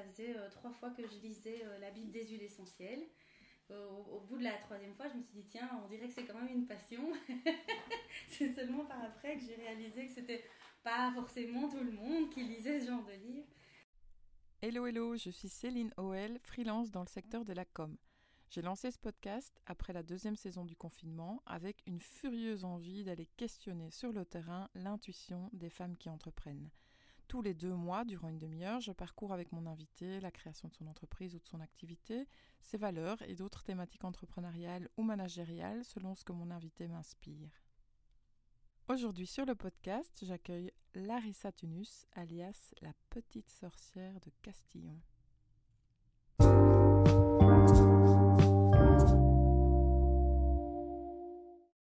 ça faisait trois fois que je lisais la Bible des huiles essentielles. Au, bout de la troisième fois, je me suis dit, tiens, on dirait que c'est quand même une passion. c'est seulement par après que j'ai réalisé que c'était pas forcément tout le monde qui lisait ce genre de livre. Hello, hello, je suis Céline Oel, freelance dans le secteur de la com. J'ai lancé ce podcast après la deuxième saison du confinement avec une furieuse envie d'aller questionner sur le terrain l'intuition des femmes qui entreprennent. Tous les deux mois, durant une demi-heure, je parcours avec mon invité la création de son entreprise ou de son activité, ses valeurs et d'autres thématiques entrepreneuriales ou managériales selon ce que mon invité m'inspire. Aujourd'hui sur le podcast, j'accueille Larissa Tunus, alias la petite sorcière de Castillon.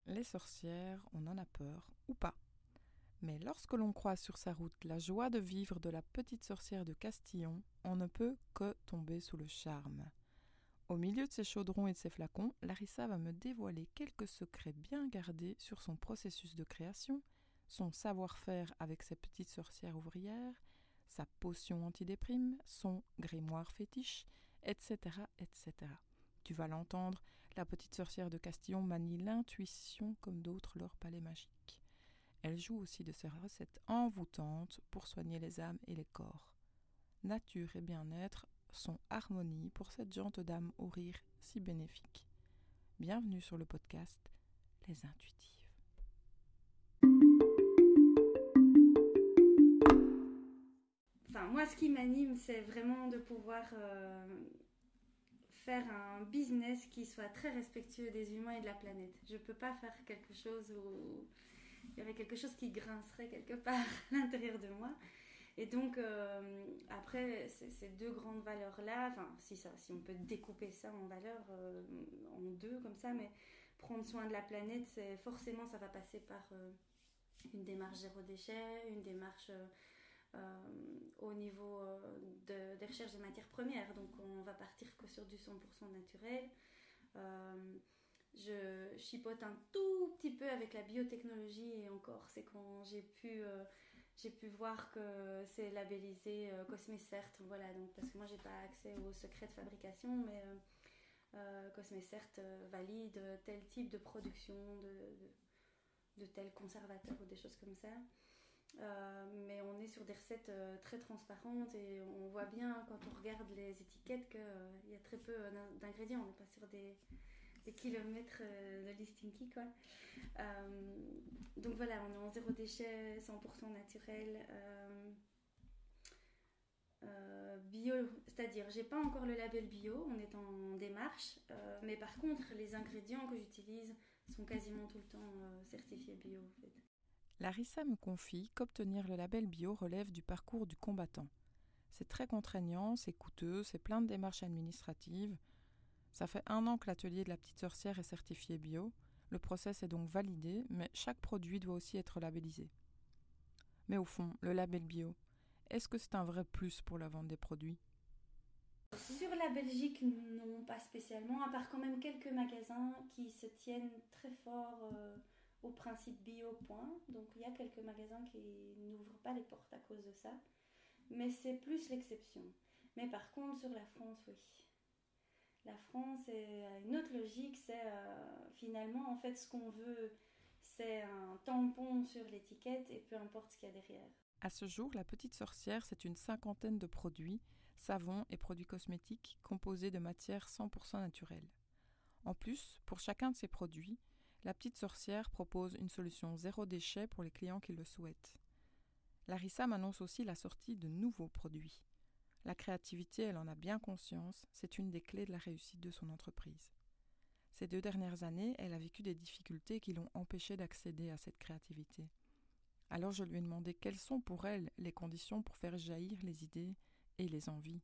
Les sorcières, on en a peur ou pas? Mais lorsque l'on croit sur sa route la joie de vivre de la petite sorcière de Castillon, on ne peut que tomber sous le charme. Au milieu de ses chaudrons et de ses flacons, Larissa va me dévoiler quelques secrets bien gardés sur son processus de création, son savoir-faire avec ses petites sorcières ouvrières, sa potion antidéprime, son grimoire fétiche, etc., etc. Tu vas l'entendre, la petite sorcière de Castillon manie l'intuition comme d'autres leur palais magique. Elle joue aussi de ses recettes envoûtantes pour soigner les âmes et les corps. Nature et bien-être son harmonie pour cette gente dame au rire si bénéfique. Bienvenue sur le podcast Les Intuitives. Enfin, moi, ce qui m'anime, c'est vraiment de pouvoir euh, faire un business qui soit très respectueux des humains et de la planète. Je ne peux pas faire quelque chose où il y aurait quelque chose qui grincerait quelque part à l'intérieur de moi. Et donc, euh, après, ces deux grandes valeurs-là, si, si on peut découper ça en valeurs, euh, en deux comme ça, mais prendre soin de la planète, forcément, ça va passer par euh, une démarche zéro déchet, une démarche au niveau de, des recherches de matières premières. Donc, on va partir que sur du 100% naturel. Je chipote un tout petit peu avec la biotechnologie et encore, c'est quand j'ai pu j'ai pu voir que c'est labellisé euh, CosmeCert, voilà, donc parce que moi j'ai pas accès aux secrets de fabrication, mais euh, euh CosmeCert euh, valide tel type de production de, de, tel conservateur ou des choses comme ça. mais on est sur des recettes très transparentes et on voit bien quand on regarde les étiquettes qu'il y a très peu d'ingrédients. On n'est pas sur des, kilomètres de listing quoi. Donc voilà, on est en zéro déchet, 100% naturel. Euh, euh, bio, c'est-à-dire j'ai pas encore le label bio, on est en démarche, euh, mais par contre les ingrédients que j'utilise sont quasiment tout le temps certifiés bio. Larissa me confie qu'obtenir le label bio relève du parcours du combattant. C'est très contraignant, c'est coûteux, c'est plein de démarches administratives. Ça fait un an que l'atelier de la petite sorcière est certifié bio. Le process est donc validé, mais chaque produit doit aussi être labellisé. Mais au fond, le label bio, est-ce que c'est un vrai plus pour la vente des produits? Sur la Belgique, non, pas spécialement, à part quand même quelques magasins qui se tiennent très fort euh, au principe bio, point. Donc il y a quelques magasins qui n'ouvrent pas les portes à cause de ça. Mais c'est plus l'exception. Mais par contre, sur la France, oui. La France est une autre logique, c'est euh, finalement en fait ce qu'on veut, c'est un tampon sur l'étiquette et peu importe ce qu'il y a derrière. À ce jour, la petite sorcière, c'est une cinquantaine de produits, savons et produits cosmétiques composés de matières 100% naturelles. En plus, pour chacun de ces produits, la petite sorcière propose une solution zéro déchet pour les clients qui le souhaitent. Larissa m'annonce aussi la sortie de nouveaux produits. La créativité, elle en a bien conscience, c'est une des clés de la réussite de son entreprise. Ces deux dernières années, elle a vécu des difficultés qui l'ont empêchée d'accéder à cette créativité. Alors je lui ai demandé quelles sont pour elle les conditions pour faire jaillir les idées et les envies.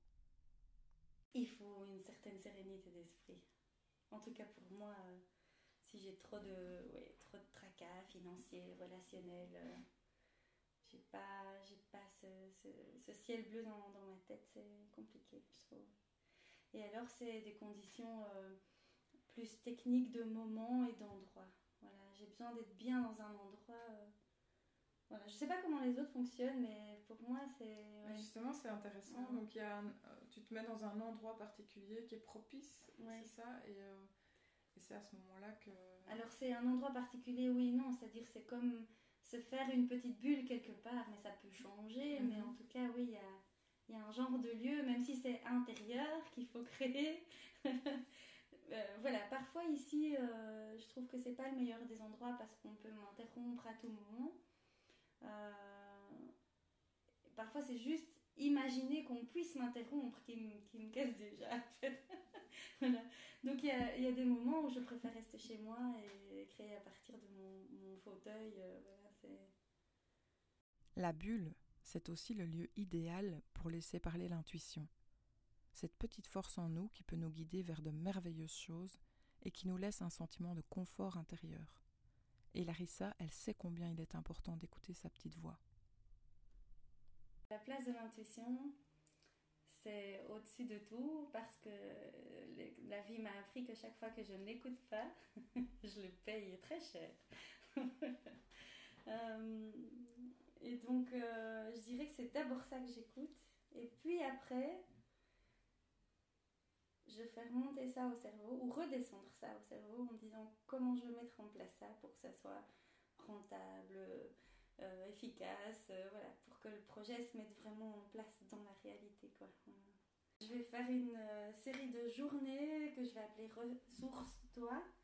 Il faut une certaine sérénité d'esprit. En tout cas pour moi, euh, si j'ai trop de, trop de tracas financiers, relationnels, euh, j'ai pas, j'ai pas ce, ce, ciel bleu dans, dans ma tête, c'est compliqué, je trouve. Et alors, c'est des conditions euh, plus techniques de moment et d'endroit. Voilà, j'ai besoin d'être bien dans un endroit euh, Voilà, je sais pas comment les autres fonctionnent, mais pour moi, c'est. Justement, c'est intéressant. Ouais. Donc, y a un- euh, tu te mets dans un endroit particulier qui est propice, Ouais. c'est ça, et, euh, et c'est à ce moment-là que. Alors, c'est un endroit particulier, oui, non, c'est-à-dire c'est comme se faire une petite bulle quelque part, mais ça peut changer. Mhm. Mais en tout cas, oui, il y a, il y a un genre de lieu, même si c'est intérieur, qu'il faut créer. Euh, voilà, parfois ici, euh, je trouve que c'est pas le meilleur des endroits parce qu'on peut m'interrompre à tout moment. Euh, parfois, c'est juste imaginer qu'on puisse m'interrompre qui me, qui me casse déjà. en fait. voilà. Donc, il y a, il y a des moments où je préfère rester chez moi et créer à partir de mon, mon fauteuil. euh, voilà, La bulle, c'est aussi le lieu idéal pour laisser parler l'intuition. Cette petite force en nous qui peut nous guider vers de merveilleuses choses et qui nous laisse un sentiment de confort intérieur. Et Larissa, elle sait combien il est important d'écouter sa petite voix. La place de l'intuition, c'est au-dessus de tout parce que la vie m'a appris que chaque fois que je ne l'écoute pas, je le paye très cher. Euh, et donc, euh, je dirais que c'est d'abord ça que j'écoute. Et puis après, je fais remonter ça au cerveau ou redescendre ça au cerveau en me disant comment je vais mettre en place ça pour que ça soit rentable, euh, efficace, voilà, pour que le projet se mette vraiment en place dans la réalité. Quoi. Je vais faire une série de journées que je vais appeler Ressource-toi.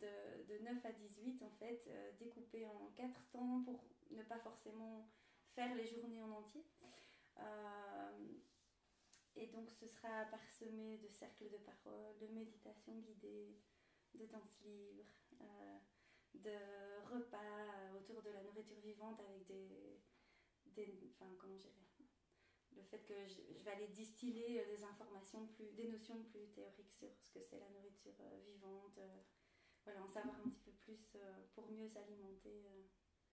De, de 9 à 18 en fait, euh, découpées en 4 temps pour ne pas forcément faire les journées en entier. Euh, et donc ce sera parsemé de cercles de parole, de méditation guidée, de danse libre, euh, de repas autour de la nourriture vivante avec des, des enfin comment dirais le fait que je, vais aller distiller des informations plus, des notions plus théoriques sur ce que c'est la nourriture vivante, voilà, en savoir un petit peu plus euh, pour mieux s'alimenter. euh.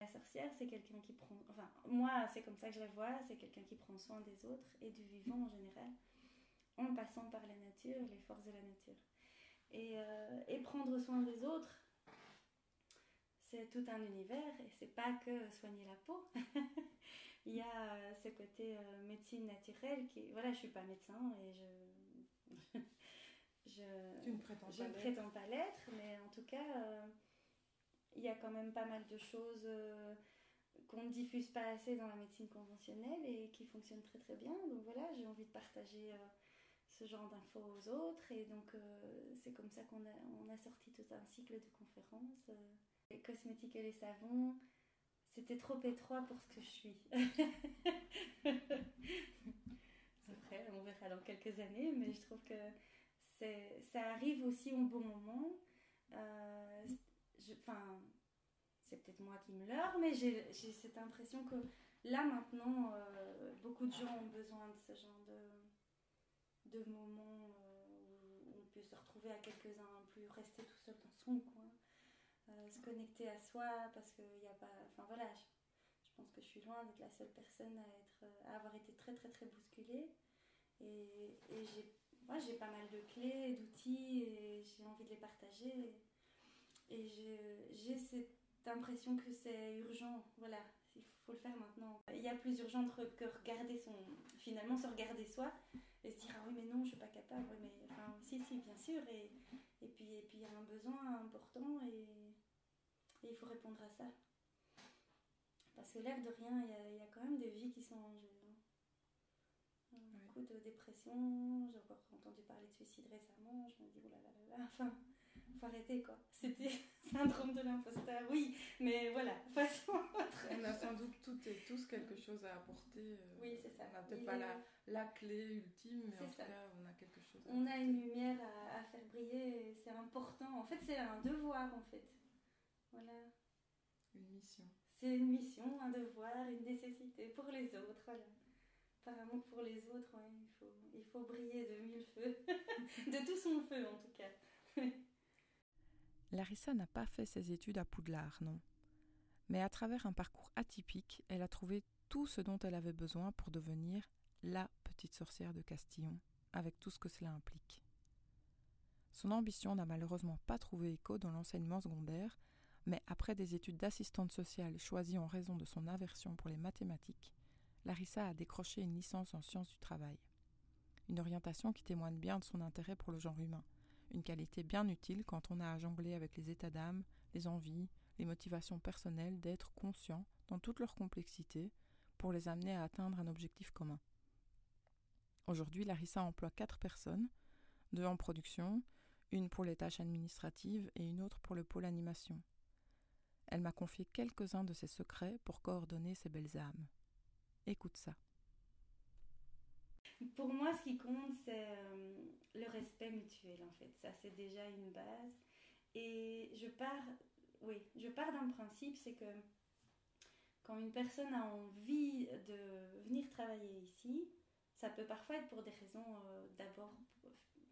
La sorcière, c'est quelqu'un qui prend, enfin moi c'est comme ça que je la vois, c'est quelqu'un qui prend soin des autres et du vivant en général, en passant par la nature, les forces de la nature. Et, euh, prendre soin des autres, c'est tout un univers et c'est pas que soigner la peau. Il y a ce côté médecine naturelle qui, voilà, je suis pas médecin et je, je, Tu ne prétends je pas l'être. prétends pas l'être, mais en tout cas, euh, il y a quand même pas mal de choses euh, qu'on ne diffuse pas assez dans la médecine conventionnelle et qui fonctionnent très très bien. Donc voilà, j'ai envie de partager euh, ce genre d'infos aux autres et donc euh, c'est comme ça qu'on a, on a sorti tout un cycle de conférences. euh. les cosmétiques et les savons, c'était trop étroit pour ce que je suis. Après, on verra dans quelques années, mais je trouve que c'est, ça arrive aussi au bon moment. Euh, Enfin, c'est peut-être moi qui me leurre, mais j'ai, cette impression que là maintenant, euh, beaucoup de gens ont besoin de ce genre de, de moments euh, où on peut se retrouver à quelques-uns, plus rester tout seul dans son coin, se connecter à soi, parce qu'il n'y a pas. Enfin voilà, je, pense que je suis loin d'être la seule personne à, être, à avoir été très très très bousculée. Et j'ai, moi, j'ai pas mal de clés, d'outils, et j'ai envie de les partager. Et j'ai cette impression que c'est urgent. Voilà, il faut le faire maintenant. Il y a plus urgent que regarder son. Finalement, se regarder soi et se dire Ah oui, mais non, je suis pas capable. Oui, mais enfin, si, si, bien sûr. Et, et puis et puis il y a un besoin important et, il faut répondre à ça. Parce que l'air de rien, il y, y a quand même des vies qui sont en jeu. Beaucoup de dépression, j'ai encore entendu parler de suicide récemment, je me dis, oh là là là là, enfin, faut arrêter quoi. C'était syndrome de l'imposteur, oui, mais voilà, façon autre. On a sans doute toutes et tous quelque chose à apporter. euh, Oui, c'est ça. On n'a peut-être pas est- la, la clé ultime, mais en tout cas, on a quelque chose à On a une lumière à, à faire briller c'est important. En fait, c'est un devoir en fait. Voilà. Une mission. C'est une mission, un devoir, une nécessité pour les autres, voilà. Par amour pour les autres, faut, il faut briller de mille feux. de tout son feu en tout cas. Larissa n'a pas fait ses études à Poudlard, non. Mais à travers un parcours atypique, elle a trouvé tout ce dont elle avait besoin pour devenir la petite sorcière de Castillon, avec tout ce que cela implique. Son ambition n'a malheureusement pas trouvé écho dans l'enseignement secondaire, Mais après des études d'assistante sociale choisies en raison de son aversion pour les mathématiques, Larissa a décroché une licence en sciences du travail. Une orientation qui témoigne bien de son intérêt pour le genre humain, une qualité bien utile quand on a à jongler avec les états d'âme, les envies, les motivations personnelles d'être conscient dans toute leur complexité pour les amener à atteindre un objectif commun. Aujourd'hui, Larissa emploie quatre personnes, deux en production, une pour les tâches administratives et une autre pour le pôle animation. Elle m'a confié quelques-uns de ses secrets pour coordonner ses belles âmes. Écoute ça. Pour moi, ce qui compte, c'est euh, le respect mutuel, en fait. Ça, c'est déjà une base. Et je pars, oui, je pars d'un principe, c'est que quand une personne a envie de venir travailler ici, ça peut parfois être pour des raisons euh, d'abord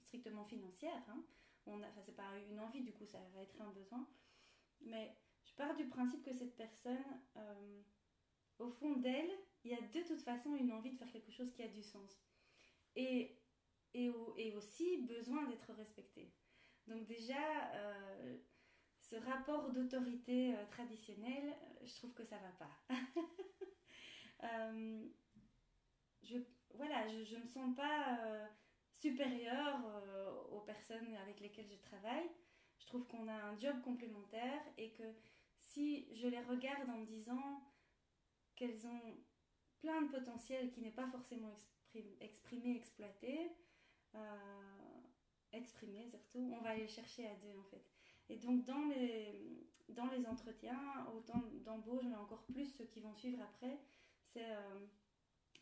strictement financières. Hein. On c'est pas une envie, du coup, ça va être un besoin. Mais je pars du principe que cette personne, euh, au fond d'elle, il y a de toute façon une envie de faire quelque chose qui a du sens. Et, et, aussi besoin d'être respecté. Donc déjà, euh, ce rapport d'autorité euh, traditionnel, je trouve que ça va pas. je, voilà, je ne me sens pas supérieure aux personnes avec lesquelles je travaille. Je trouve qu'on a un job complémentaire et que si je les regarde en me disant qu'elles ont plein de potentiel qui n'est pas forcément exprimé, exploité, euh, exprimé surtout, on va aller chercher à deux en fait. Et donc dans les, dans les entretiens, autant d'embauche, mais encore plus ceux qui vont suivre après, euh,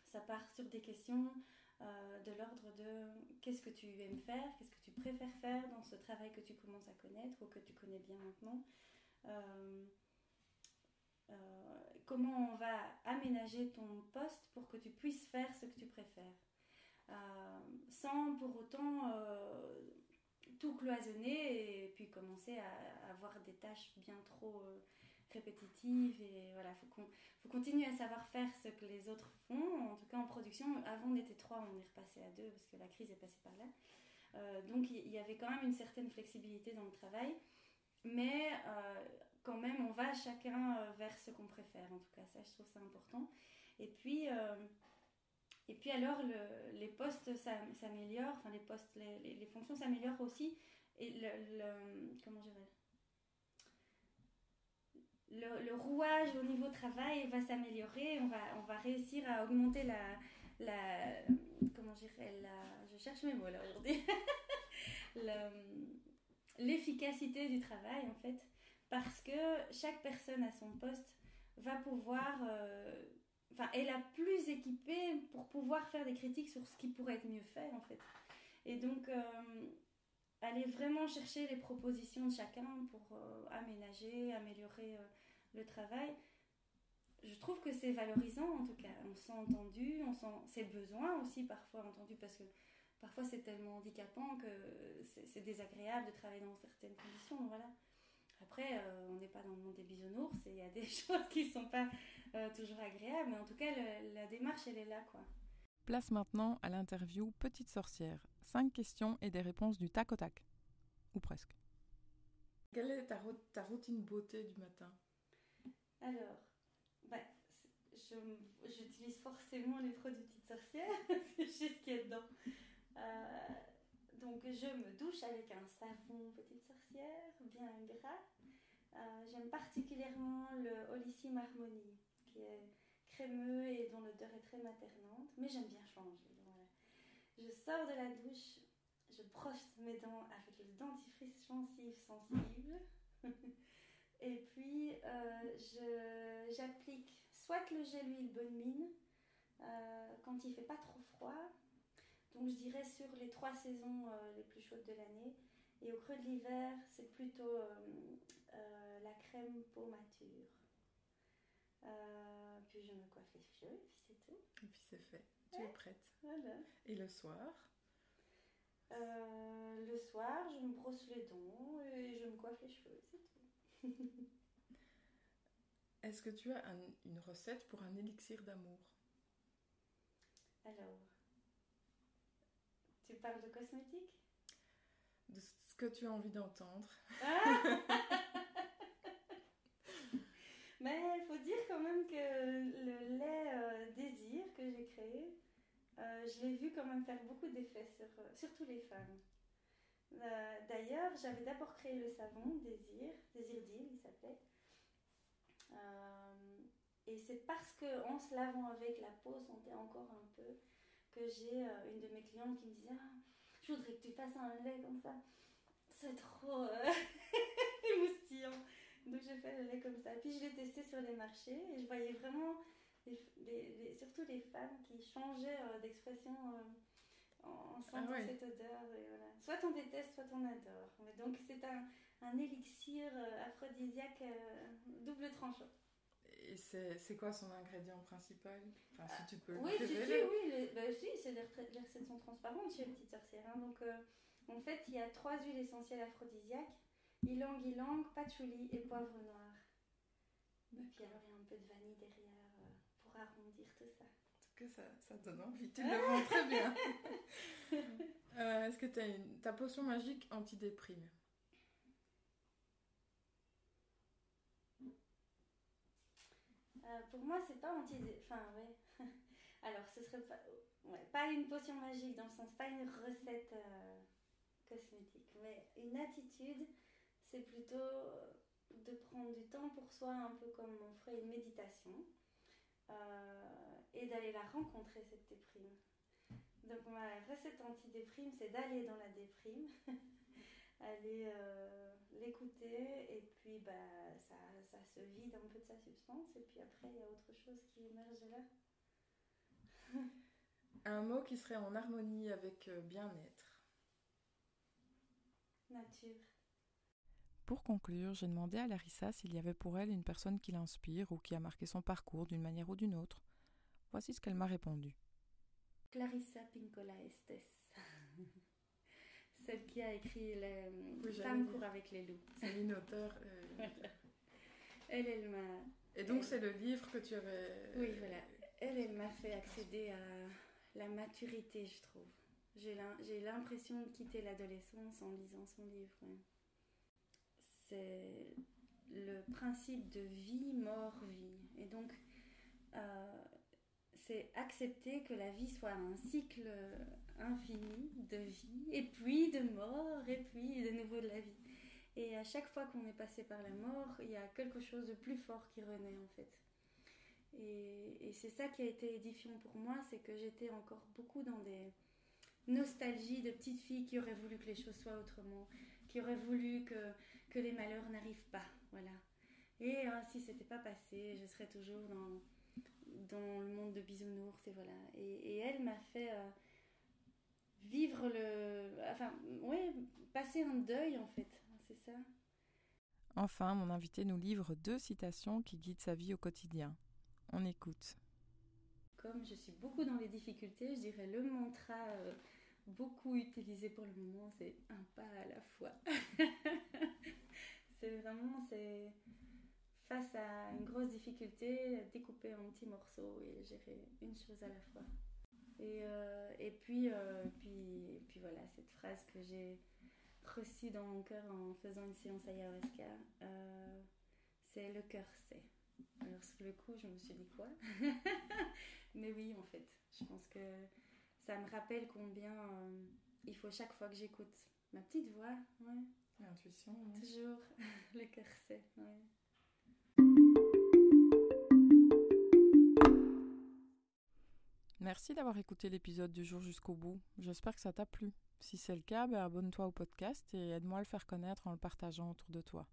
ça part sur des questions euh, de l'ordre de qu'est-ce que tu aimes faire, qu'est-ce que tu préfères faire dans ce travail que tu commences à connaître ou que tu connais bien maintenant? Comment on va aménager ton poste pour que tu puisses faire ce que tu préfères. sans pour autant tout cloisonner et puis commencer à, avoir des tâches bien trop répétitive et voilà, il faut, faut continuer à savoir faire ce que les autres font. En tout cas, en production, avant on était trois, on est repassé à deux parce que la crise est passée par là. Euh, donc il y, avait quand même une certaine flexibilité dans le travail, mais euh, quand même on va chacun euh, vers ce qu'on préfère. En tout cas, ça je trouve ça important. Et puis, et puis alors le, les postes s'améliorent, enfin les postes, les, fonctions s'améliorent aussi. Et le, le comment dirais? Le, rouage au niveau travail va s'améliorer, on va, on va réussir à augmenter la, la comment dirais la, je cherche mes mots là aujourd'hui, l'efficacité du travail en fait, parce que chaque personne à son poste va pouvoir, euh, est la plus équipée pour pouvoir faire des critiques sur ce qui pourrait être mieux fait en fait. Et donc, euh, aller vraiment chercher les propositions de chacun pour euh, aménager, améliorer le travail, je trouve que c'est valorisant en tout cas. On se sent entendu, on sent ses besoins aussi parfois entendus parce que parfois c'est tellement handicapant que c'est désagréable de travailler dans certaines conditions. Voilà. Après, euh, on n'est pas dans le monde des bisounours et il y a des choses qui ne sont pas euh, toujours agréables, mais en tout cas, la démarche, elle est là. quoi. Place maintenant à l'interview Petite sorcière. Cinq questions et des réponses du tac au tac. Ou presque. Quelle est ta routine beauté du matin? Alors, bah, j'utilise forcément les produits Petite Sorcière, c'est juste ce qu'il y a dedans. Euh, donc, je me douche avec un savon Petite Sorcière, bien gras. Euh, j'aime particulièrement le Holissime Harmonie, qui est crémeux et dont l'odeur est très maternante, mais j'aime bien changer. Je sors de la douche, je brosse mes dents avec le dentifrice gencive sensible. Et puis, euh, j'applique soit le gel huile bonne mine euh, quand il fait pas trop froid. Donc, je dirais sur les trois saisons euh, les plus chaudes de l'année. Et au creux de l'hiver, c'est plutôt la crème peau mature. puis je me coiffe les cheveux, et puis c'est tout. Et puis c'est fait. Tu es prête. Voilà. Et le soir? Le soir, je me brosse les dents et je me coiffe les cheveux, c'est tout. Est-ce que tu as une recette pour un élixir d'amour? Alors, tu parles de cosmétiques De ce que tu as envie d'entendre. Ah Mais il faut dire quand même que le lait euh, désir que j'ai créé, euh, je l'ai vu quand même faire beaucoup d'effets sur, euh, surtout les femmes. D'ailleurs, j'avais d'abord créé le savon Désir, Désir d'île, il s'appelait. et c'est parce qu'en se lavant avec, la peau sentait encore un peu que j'ai une de mes clientes qui me disait ah, Je voudrais que tu fasses un lait comme ça. C'est trop émoustillant. Donc j'ai fait le lait comme ça. Puis je l'ai testé sur les marchés et je voyais vraiment, les, surtout les femmes qui changeaient euh, d'expression euh, en, sentant ah cette odeur. Et voilà. Soit on déteste, soit on adore. Mais donc c'est un, un, élixir euh, aphrodisiaque double tranchant. Et c'est quoi son ingrédient principal? Enfin, si tu peux Oui, si, si, oui, bah, si, c'est les, recettes sont transparentes chez Petite Sorcière. Hein. donc en fait, il y a trois huiles essentielles aphrodisiaques Ylang ylang, patchouli et poivre noir. Et puis il y a un peu de vanille derrière euh, pour arrondir tout ça. En tout cas, ça, ça donne envie. Tu le vends très bien. euh, Est-ce que tu as une, ta potion magique anti-déprime? Euh, Pour moi, c'est pas anti Enfin, alors, ce serait pas, une potion magique dans le sens, pas une recette euh, cosmétique, mais une attitude c'est plutôt euh, de prendre du temps pour soi, un peu comme on ferait une méditation, et d'aller la rencontrer, cette déprime. Donc ma recette anti-déprime, c'est d'aller dans la déprime, aller euh, l'écouter, et puis bah, ça, ça, se vide un peu de sa substance, et puis après il y a autre chose qui émerge là. un mot qui serait en harmonie avec bien-être. Nature. Pour conclure, j'ai demandé à Larissa s'il y avait pour elle une personne qui l'inspire ou qui a marqué son parcours d'une manière ou d'une autre. Voici ce qu'elle m'a répondu. Clarissa Pincola Estes. Celle qui a écrit les Femme court avec les loups. C'est une auteure. Euh, elle, elle m'a. Et donc, c'est le livre que tu avais. Oui, voilà. Elle, elle m'a fait accéder à la maturité, je trouve. J'ai l'impression de quitter l'adolescence en lisant son livre c'est le principe de vie, mort, vie. Et donc, euh, c'est accepter que la vie soit un cycle infini de vie, et puis de mort, et puis de nouveau de la vie. Et à chaque fois qu'on est passé par la mort, il y a quelque chose de plus fort qui renaît en fait. Et, et c'est ça qui a été édifiant pour moi, c'est que j'étais encore beaucoup dans des nostalgies de petites filles qui auraient voulu que les choses soient autrement, qui auraient voulu que que les malheurs n'arrivent pas. Voilà. Et hein, si c'était pas passé, je serais toujours dans, dans le monde de bisounours. Et voilà. Et, elle m'a fait euh, vivre le. Enfin, oui, passer un deuil en fait. C'est ça. Enfin, mon invité nous livre deux citations qui guident sa vie au quotidien. On écoute. Comme je suis beaucoup dans les difficultés, je dirais le mantra euh, beaucoup utilisé pour le moment, c'est un pas à la fois. c'est vraiment, c'est face à une grosse difficulté, découper en petits morceaux et gérer une chose à la fois. Et, euh, et puis, euh, puis, puis voilà, cette phrase que j'ai reçue dans mon cœur en faisant une séance ayahuasca, euh, c'est le cœur sait. Alors sur le coup, je me suis dit quoi? Mais oui, en fait, je pense que ça me rappelle combien il faut chaque fois que j'écoute ma petite voix, ouais, L'intuition. Toujours, le cœur sait. Merci d'avoir écouté l'épisode du jour jusqu'au bout. J'espère que ça t'a plu. Si c'est le cas, ben, abonne-toi au podcast et aide-moi à le faire connaître en le partageant autour de toi.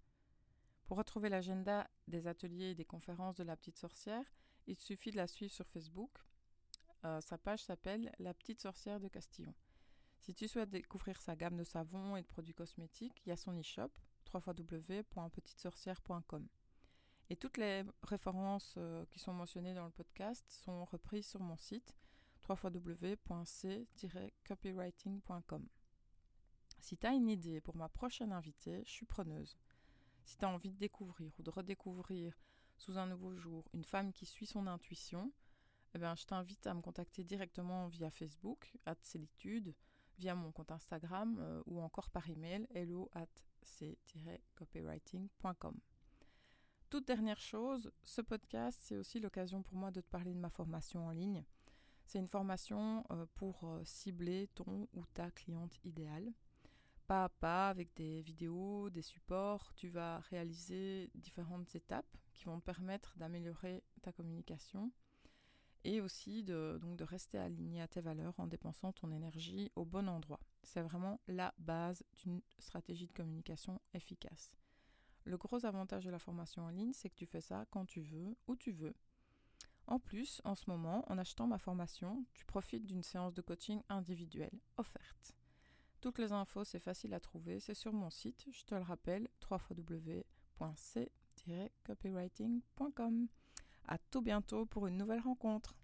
Pour retrouver l'agenda des ateliers et des conférences de la petite sorcière, il suffit de la suivre sur Facebook. Euh, sa page s'appelle La petite sorcière de Castillon. Si tu souhaites découvrir sa gamme de savons et de produits cosmétiques, il y a son e-shop www.petitesorcière.com. Et toutes les références euh, qui sont mentionnées dans le podcast sont reprises sur mon site www.c-copywriting.com. Si tu as une idée pour ma prochaine invitée, je suis preneuse. Si tu as envie de découvrir ou de redécouvrir sous un nouveau jour une femme qui suit son intuition, eh bien, je t'invite à me contacter directement via Facebook, at via mon compte Instagram euh, ou encore par email hello at c-copywriting.com. toute dernière chose, ce podcast, c'est aussi l'occasion pour moi de te parler de ma formation en ligne. C'est une formation euh, pour euh, cibler ton ou ta cliente idéale. Pas à pas, avec des vidéos, des supports, tu vas réaliser différentes étapes qui vont permettre d'améliorer ta communication et aussi donc de rester aligné à tes valeurs en dépensant ton énergie au bon endroit. C'est vraiment la base d'une stratégie de communication efficace. Le gros avantage de la formation en ligne, c'est que tu fais ça quand tu veux, où tu veux. En plus, en ce moment, en achetant ma formation, tu profites d'une séance de coaching individuelle offerte. Toutes les infos, c'est facile à trouver, c'est sur mon site, je te le rappelle, www.c-copywriting.com. À tout bientôt pour une nouvelle rencontre.